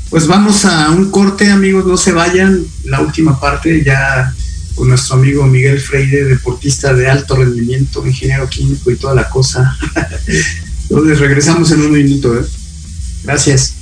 pues vamos a un corte, amigos, no se vayan, la última parte ya con nuestro amigo Miguel Freire, deportista de alto rendimiento, ingeniero químico y toda la cosa. Entonces regresamos en un minuto. ¿eh? Gracias.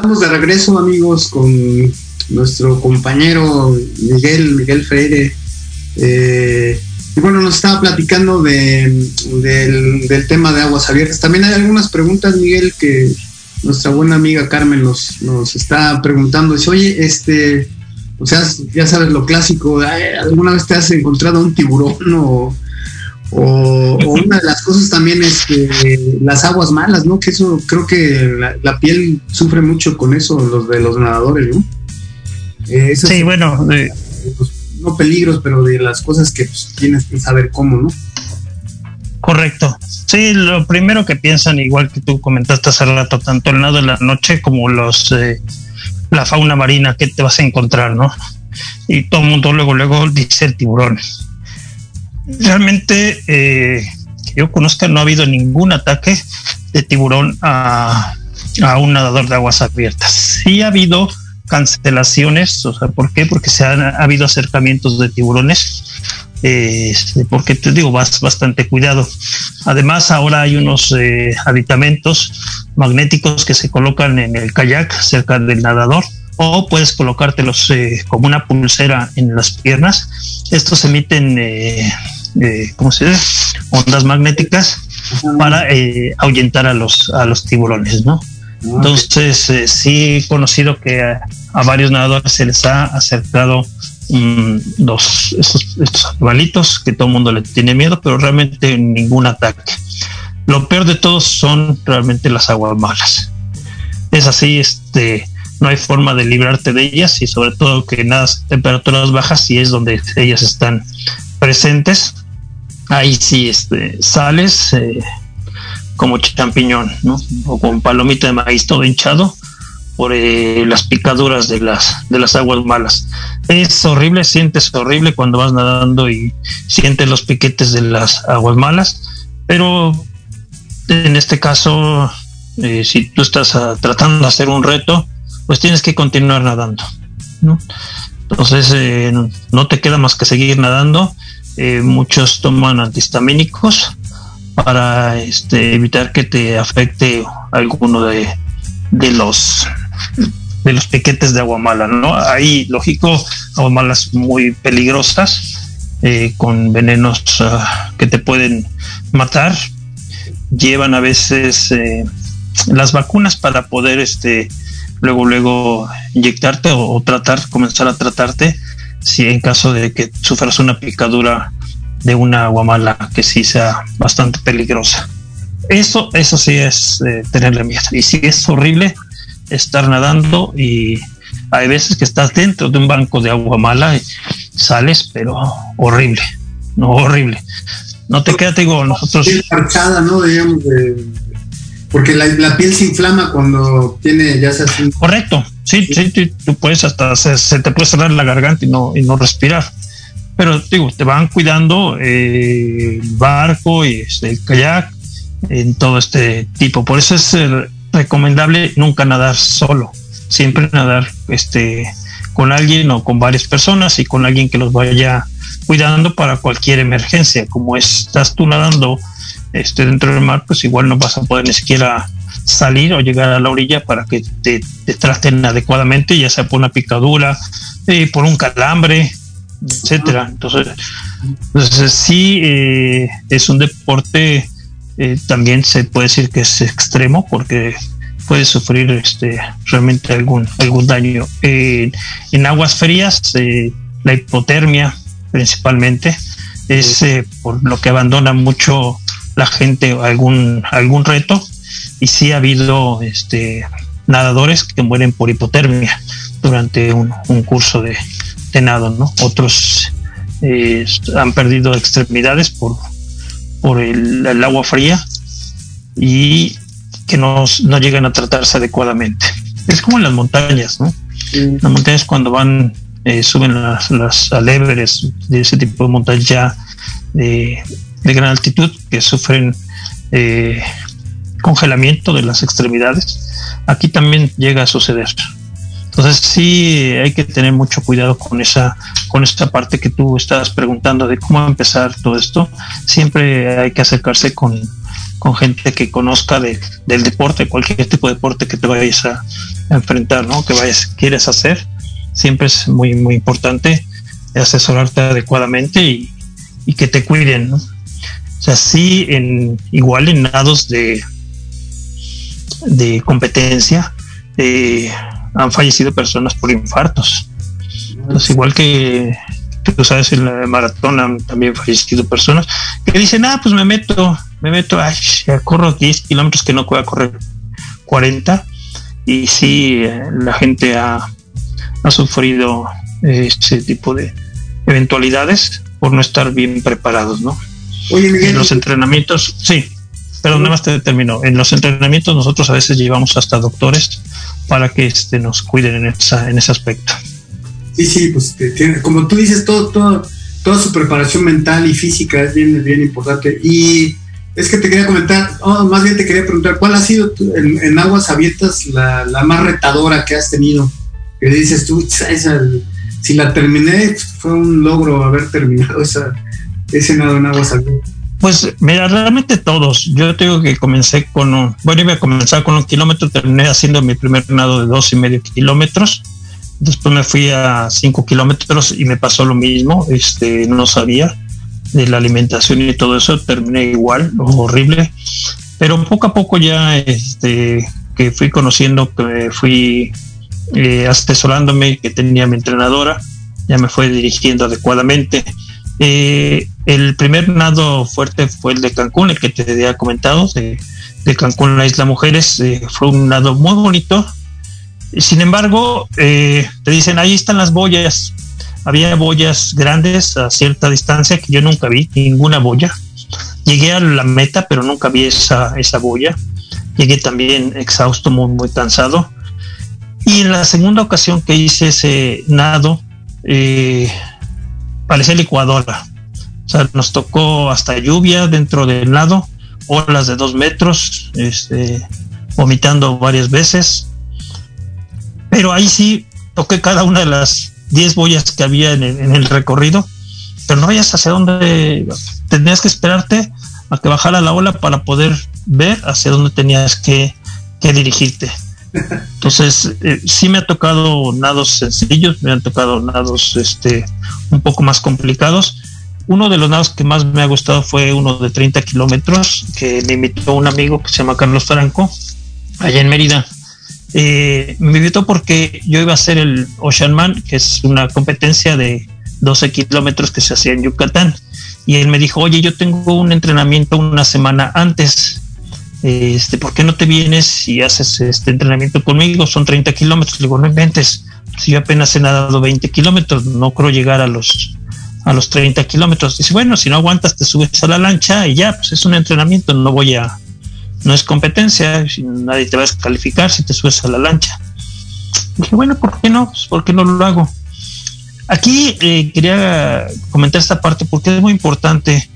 Estamos de regreso, amigos, con nuestro compañero Miguel, Miguel Freire. Eh, y bueno, nos estaba platicando de, del, del, tema de aguas abiertas. También hay algunas preguntas, Miguel, que nuestra buena amiga Carmen nos, nos está preguntando. Dice, oye, este, o sea, ya sabes lo clásico, ¿alguna vez te has encontrado un tiburón o, o, o, una de las cosas también es que las aguas malas, ¿no? Que eso creo que la, la piel sufre mucho con eso, los de los nadadores, ¿no? Eh, sí, bueno. Eh, no peligros, pero de las cosas que pues, tienes que saber cómo, ¿no? Correcto. Sí, lo primero que piensan, igual que tú comentaste hace rato, tanto el nado de la noche como los eh, la fauna marina que te vas a encontrar, ¿no? Y todo el mundo luego, luego dice el tiburón realmente eh, que yo conozca no ha habido ningún ataque de tiburón a, a, un nadador de aguas abiertas. Sí ha habido cancelaciones, o sea, ¿por qué? Porque se han ha habido acercamientos de tiburones, eh, porque te digo, vas bastante cuidado. Además, ahora hay unos eh, aditamentos magnéticos que se colocan en el kayak cerca del nadador o puedes colocártelos eh, como una pulsera en las piernas. Estos emiten, eh, eh, ¿cómo se dice? Ondas magnéticas para eh, ahuyentar a los, a los tiburones, ¿no? Entonces, eh, sí he conocido que a, a, varios nadadores se les ha acercado mmm, los, estos, estos animalitos que todo el mundo le tiene miedo, pero realmente ningún ataque. Lo peor de todos son realmente las aguas malas. Es así, este, no hay forma de librarte de ellas y sobre todo que nada temperaturas bajas y es donde ellas están presentes ahí sí este sales eh, como champiñón ¿no? o con palomita de maíz todo hinchado por eh, las picaduras de las de las aguas malas es horrible sientes horrible cuando vas nadando y sientes los piquetes de las aguas malas pero en este caso eh, si tú estás ah, tratando de hacer un reto, pues tienes que continuar nadando, ¿no? Entonces eh, no te queda más que seguir nadando. Eh, muchos toman antihistamínicos para este, evitar que te afecte alguno de, de los de los piquetes de agua mala, ¿no? Hay, lógico, aguamalas muy peligrosas, eh, con venenos ah, que te pueden matar. Llevan a veces las vacunas para poder este luego luego inyectarte o, tratar comenzar a tratarte si en caso de que sufras una picadura de una aguamala que sí sea bastante peligrosa. Eso, eso sí es eh, tenerle miedo. Y sí es horrible estar nadando y hay veces que estás dentro de un banco de agua mala y sales, pero horrible, no horrible. No te queda, te digo, nosotros. Marcada, ¿no? Digamos, de, porque la, piel se inflama cuando tiene, ya se hace. Correcto, sí, sí, tú puedes hasta se, te puede cerrar la garganta y no, y no respirar. Pero digo, te van cuidando eh, el barco y este, el kayak en todo este tipo. Por eso es recomendable nunca nadar solo, siempre nadar este con alguien o con varias personas y con alguien que los vaya cuidando para cualquier emergencia. Como estás tú nadando este, dentro del mar, pues igual no vas a poder ni siquiera salir o llegar a la orilla para que te, traten adecuadamente, ya sea por una picadura, eh, por un calambre, etcétera. Entonces, entonces sí eh, es un deporte eh, también se puede decir que es extremo porque puede sufrir este, realmente algún, algún daño. en aguas frías, la hipotermia principalmente es por lo que abandona mucho la gente algún, algún reto y sí ha habido este, nadadores que mueren por hipotermia durante un, curso de, de, nado, ¿no? Otros han perdido extremidades por, por el, agua fría y que no, no llegan a tratarse adecuadamente. Es como en las montañas, ¿no? Las montañas cuando van, eh, suben las, las de ese tipo de montañas ya de, gran altitud que sufren eh, congelamiento de las extremidades. Aquí también llega a suceder. Entonces sí hay que tener mucho cuidado con esa, con esta parte que tú estabas preguntando de cómo empezar todo esto. Siempre hay que acercarse con, gente que conozca del deporte, cualquier tipo de deporte que te vayas a, enfrentar, ¿no? Que vayas, quieres hacer. Siempre es muy, muy importante asesorarte adecuadamente y, que te cuiden, ¿no? O sea, sí, en, igual en nados de, de competencia, eh, han fallecido personas por infartos. Entonces, igual que tú sabes, en la maratón han también fallecido personas que dicen, ah, pues me meto, me meto, ay, corro 10 kilómetros que no pueda correr 40. Y sí, eh, la gente ha, ha sufrido ese tipo de eventualidades por no estar bien preparados, ¿no? Oye, en los entrenamientos, sí, pero nada más te termino. En los entrenamientos nosotros a veces llevamos hasta doctores para que este, nos cuiden en, esa, en ese aspecto. Sí, sí, pues como tú dices, todo, todo, toda su preparación mental y física es bien, bien importante. Y es que te quería comentar, oh, más bien te quería preguntar, ¿cuál ha sido en, aguas abiertas la, más retadora que has tenido? Que dices tú, si la terminé, fue un logro haber terminado esa, ese nado en. Pues mira, realmente todos. Yo tengo que comencé con un, bueno, iba a comenzar con un kilómetro, terminé haciendo mi primer nado de dos y medio kilómetros. Después me fui a cinco kilómetros y me pasó lo mismo. Este, no sabía de la alimentación y todo eso. Terminé igual, horrible. Pero poco a poco ya, este, que fui conociendo, que fui eh, asesorándome, que tenía mi entrenadora, ya me fue dirigiendo adecuadamente eh, el primer nado fuerte fue el de Cancún, el que te había comentado, de, Cancún, la Isla Mujeres. Eh, fue un nado muy bonito. Sin embargo, eh, te dicen, ahí están las boyas. Había boyas grandes a cierta distancia que yo nunca vi, ninguna boya. Llegué a la meta, pero nunca vi esa, esa boya. Llegué también exhausto, muy, muy cansado. Y en la segunda ocasión que hice ese nado, eh, parecía licuadora. O sea, nos tocó hasta lluvia dentro del lado, olas de dos metros, este, vomitando varias veces. Pero ahí sí toqué cada una de las 10 boyas que había en el, recorrido, pero no vayas hacia dónde tenías que esperarte a que bajara la ola para poder ver hacia dónde tenías que, dirigirte. Entonces, eh, sí me ha tocado nados sencillos, me han tocado nados este, un poco más complicados. Uno de los nados que más me ha gustado fue uno de 30 kilómetros que me invitó un amigo que se llama Carlos Franco, allá en Mérida. Eh, me invitó porque yo iba a hacer el Ocean Man, que es una competencia de 12 kilómetros que se hacía en Yucatán. Y él me dijo, oye, yo tengo un entrenamiento una semana antes. Este, ¿por qué no te vienes y haces este entrenamiento conmigo? Son 30 kilómetros. Le digo, no inventes. Si yo apenas he nadado 20 kilómetros, no creo llegar a los a los 30 kilómetros. Dice, bueno, si no aguantas, te subes a la lancha y ya, pues es un entrenamiento, no voy a, no es competencia, nadie te va a descalificar si te subes a la lancha. Dije, bueno, ¿por qué no? Pues, ¿Por qué no lo hago? Aquí eh, quería comentar esta parte porque es muy importante.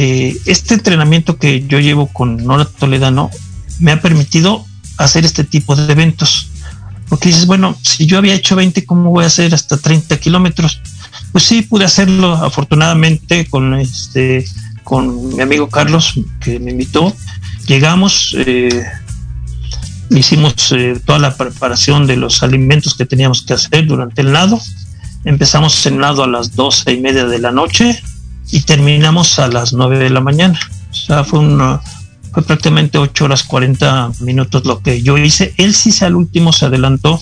Eh, este entrenamiento que yo llevo con Nora Toledano me ha permitido hacer este tipo de eventos. Porque dices, bueno, si yo había hecho 20, ¿cómo voy a hacer hasta 30 kilómetros? Pues sí, pude hacerlo afortunadamente con este con mi amigo Carlos que me invitó Llegamos, eh, hicimos eh, toda la preparación de los alimentos que teníamos que hacer durante el nado. Empezamos el nado a las doce y media de la noche y terminamos a las nueve de la mañana. O sea, fue, una, fue prácticamente ocho horas 40 minutos lo que yo hice. Él sí al último se adelantó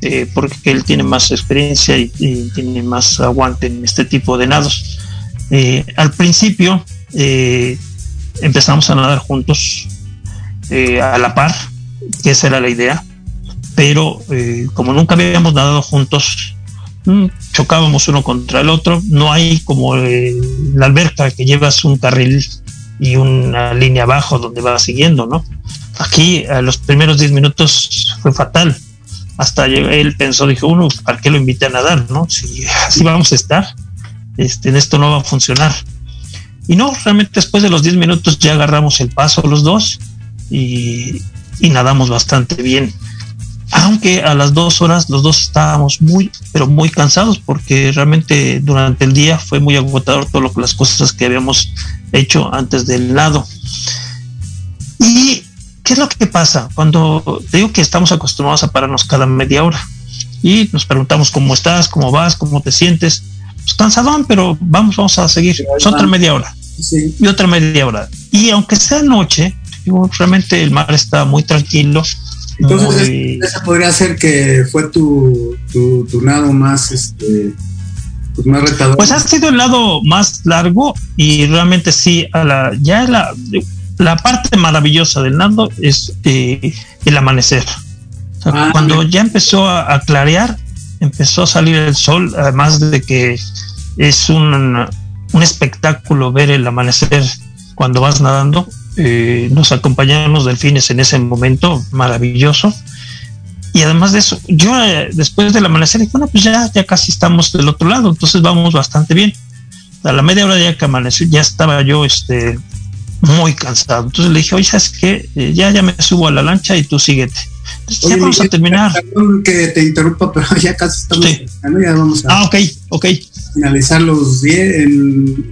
eh, porque él tiene más experiencia y, tiene más aguante en este tipo de nados. al principio empezamos a nadar juntos eh, a la par, que esa era la idea, pero eh, como nunca habíamos nadado juntos, chocábamos uno contra el otro, no hay como eh, la alberca que llevas un carril y una línea abajo donde va siguiendo, ¿no? Aquí a los primeros 10 minutos fue fatal. Hasta él pensó, dijo, uno, ¿para qué lo invité a nadar? ¿No? Si así vamos a estar, este, en esto no va a funcionar. Y no, realmente después de los 10 minutos ya agarramos el paso los dos y, nadamos bastante bien. Aunque a las dos horas los dos estábamos muy, pero muy cansados porque realmente durante el día fue muy agotador todo lo que las cosas que habíamos hecho antes del lado. ¿Y qué es lo que pasa? Cuando te digo que estamos acostumbrados a pararnos cada media hora y nos preguntamos cómo estás, cómo vas, cómo te sientes pues, cansadón, pero vamos, vamos a seguir. otra media hora. Y otra media hora. Y aunque sea noche, realmente el mar está muy tranquilo. Entonces, esa podría ser que fue tu, tu, nado más, este, pues más retador. Pues ha sido el lado más largo y realmente sí, a la, ya la, la parte maravillosa del nado es eh, el amanecer. Ah, cuando ya empezó a, a, clarear, empezó a salir el sol, además de que es un, un espectáculo ver el amanecer cuando vas nadando. Eh, nos acompañaron los delfines en ese momento maravilloso. Y además de eso, yo eh, después del amanecer dije, bueno, pues ya, ya casi estamos del otro lado, entonces vamos bastante bien. A la media hora ya que amaneció, ya estaba yo este, muy cansado. Entonces le dije, oye, ¿sabes qué? Eh, ya, ya me subo a la lancha y tú síguete ya vamos a terminar. que te interrumpa, pero ya casi estamos. Ya vamos a ah, ok, ok. Finalizar los 10.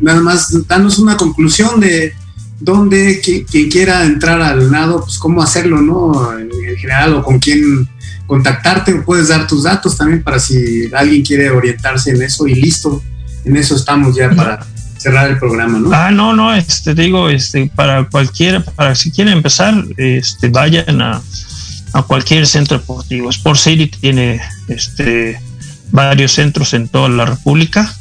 Nada más, danos una conclusión de dónde quien, quiera entrar al nado, pues cómo hacerlo, ¿no? En, general, o con quién contactarte, puedes dar tus datos también para si alguien quiere orientarse en eso y listo. En eso estamos ya para cerrar el programa, ¿no? Ah, no, no, este digo, este, para cualquiera, para si quieren empezar, este, vayan a, a cualquier centro deportivo. Sport City tiene este, varios centros en toda la República.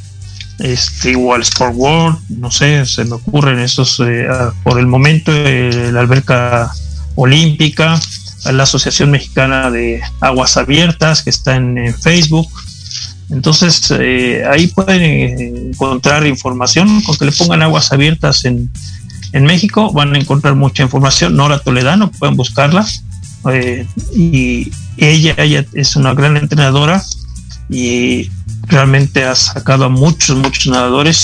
Este, igual Sport World, no sé, se me ocurren esos eh, por el momento, eh, la alberca olímpica, la Asociación Mexicana de Aguas Abiertas, que está en, Facebook. Entonces, eh, ahí pueden encontrar información, con que le pongan aguas abiertas en, en México, van a encontrar mucha información. Nora Toledano, pueden buscarla eh, y ella, ella es una gran entrenadora y realmente ha sacado a muchos, muchos nadadores